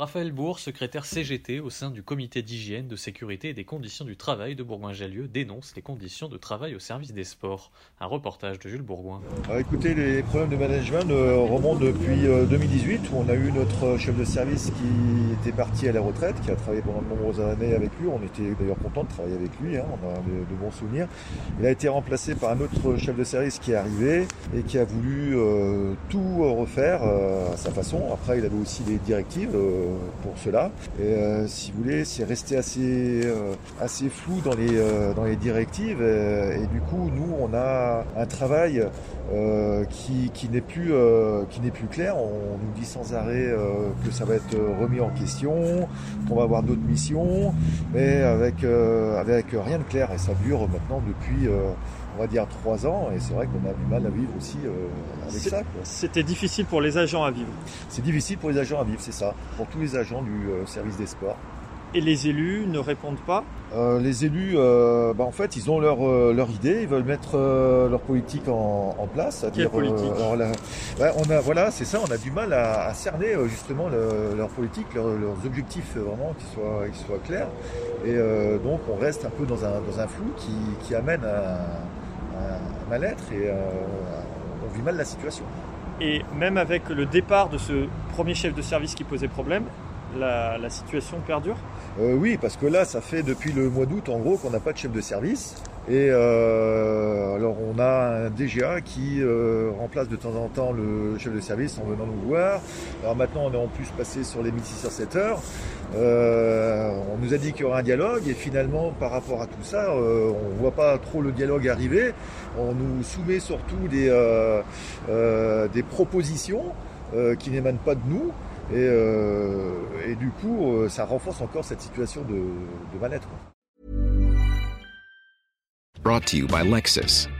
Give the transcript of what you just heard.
Raphaël Bourg, secrétaire CGT au sein du comité d'hygiène, de sécurité et des conditions du travail de Bourgoin-Jallieu, dénonce les conditions de travail au service des sports. Un reportage de Jules Bourgoin. Alors, écoutez, les problèmes de management euh, remontent depuis euh, 2018 où on a eu notre chef de service qui était parti à la retraite, qui a travaillé pendant de nombreuses années avec lui. On était d'ailleurs content de travailler avec lui, hein, on a de, bons souvenirs. Il a été remplacé par un autre chef de service qui est arrivé et qui a voulu euh, tout refaire euh, à sa façon. Après, il avait aussi des directives euh, pour cela. Et euh, si vous voulez, c'est resté assez, euh, assez flou dans les, euh, dans les directives. et du coup, nous, on a un travail qui, qui n'est plus, qui n'est plus clair. On nous dit sans arrêt que ça va être remis en question, qu'on va avoir d'autres missions, mais avec, avec rien de clair. Et ça dure maintenant depuis, on va dire, trois ans. Et c'est vrai qu'on a du mal à vivre aussi euh, avec ça. C'était difficile pour les agents à vivre. C'est difficile pour les agents à vivre, c'est ça. Pour tous les agents du euh, service des sports. Et les élus ne répondent pas. Euh, les élus, euh, bah, en fait, ils ont leur, euh, leur idée, ils veulent mettre leur politique en, en place. Quelle politique alors là, ouais, on a, Voilà, c'est ça, on a du mal à, à cerner justement le- leur politique, leur- leurs objectifs vraiment qui soient, qui soient clairs. Et donc, on reste un peu dans un, dans un flou qui, qui amène à, à un mal-être et on vit mal la situation. Et même avec le départ de ce premier chef de service qui posait problème, la, situation perdure? Euh, oui, parce que là, ça fait depuis le mois d'août, en gros, qu'on n'a pas de chef de service. Et euh, alors, on a un DGA qui euh, remplace de temps en temps le chef de service en venant nous voir. Alors maintenant, on est en plus passé sur les 1607 heures. A dit qu'il y aurait un dialogue et finalement, par rapport à tout ça, euh, on voit pas trop le dialogue arriver. On nous soumet surtout des, euh, euh, des propositions qui n'émanent pas de nous. Et, du coup, ça renforce encore cette situation de, mal-être. by.